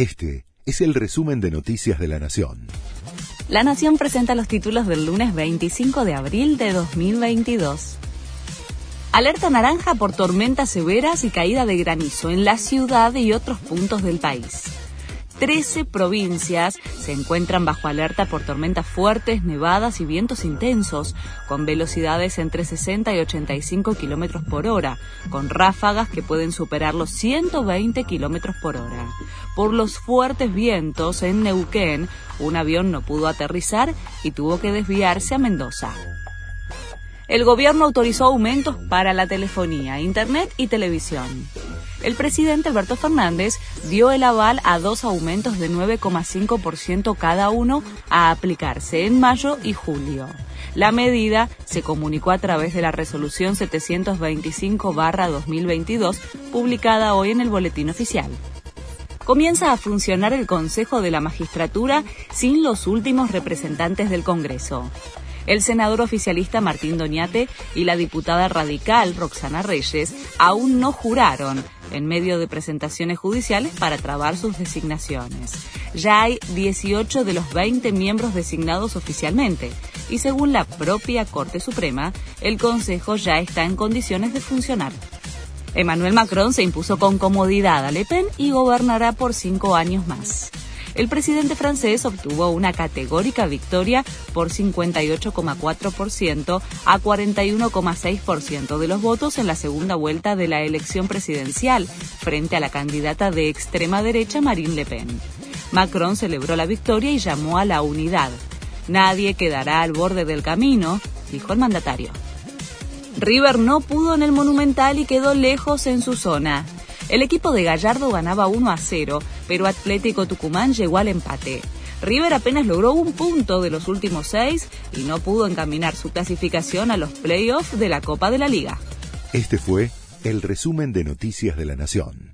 Este es el resumen de Noticias de la Nación. La Nación presenta los títulos del lunes 25 de abril de 2022. Alerta naranja por tormentas severas y caída de granizo en la ciudad y otros puntos del país. 13 provincias se encuentran bajo alerta por tormentas fuertes, nevadas y vientos intensos, con velocidades entre 60 y 85 kilómetros por hora, con ráfagas que pueden superar los 120 kilómetros por hora. Por los fuertes vientos en Neuquén, un avión no pudo aterrizar y tuvo que desviarse a Mendoza el gobierno autorizó aumentos para la telefonía, internet y televisión. El presidente Alberto Fernández dio el aval a dos aumentos de 9,5% cada uno a aplicarse en mayo y julio. La medida se comunicó a través de la resolución 725-2022 publicada hoy en el Boletín Oficial comienza a funcionar el Consejo de la Magistratura sin los últimos representantes del Congreso. El senador oficialista Martín Doñate y la diputada radical Roxana Reyes aún no juraron en medio de presentaciones judiciales para trabar sus designaciones. Ya hay 18 de los 20 miembros designados oficialmente y según la propia Corte Suprema, el Consejo ya está en condiciones de funcionar. Emmanuel Macron se impuso con comodidad a Le Pen y gobernará por cinco años más el presidente francés obtuvo una categórica victoria por 58,4% a 41,6% de los votos en la segunda vuelta de la elección presidencial frente a la candidata de extrema derecha Marine Le Pen. Macron celebró la victoria y llamó a la unidad. Nadie quedará al borde del camino, dijo el mandatario. River no pudo en el Monumental y quedó lejos en su zona. El equipo de Gallardo ganaba 1 a 0, pero Atlético Tucumán llegó al empate. River apenas logró un punto de los últimos seis y no pudo encaminar su clasificación a los playoffs de la Copa de la Liga. Este fue el resumen de Noticias de la Nación.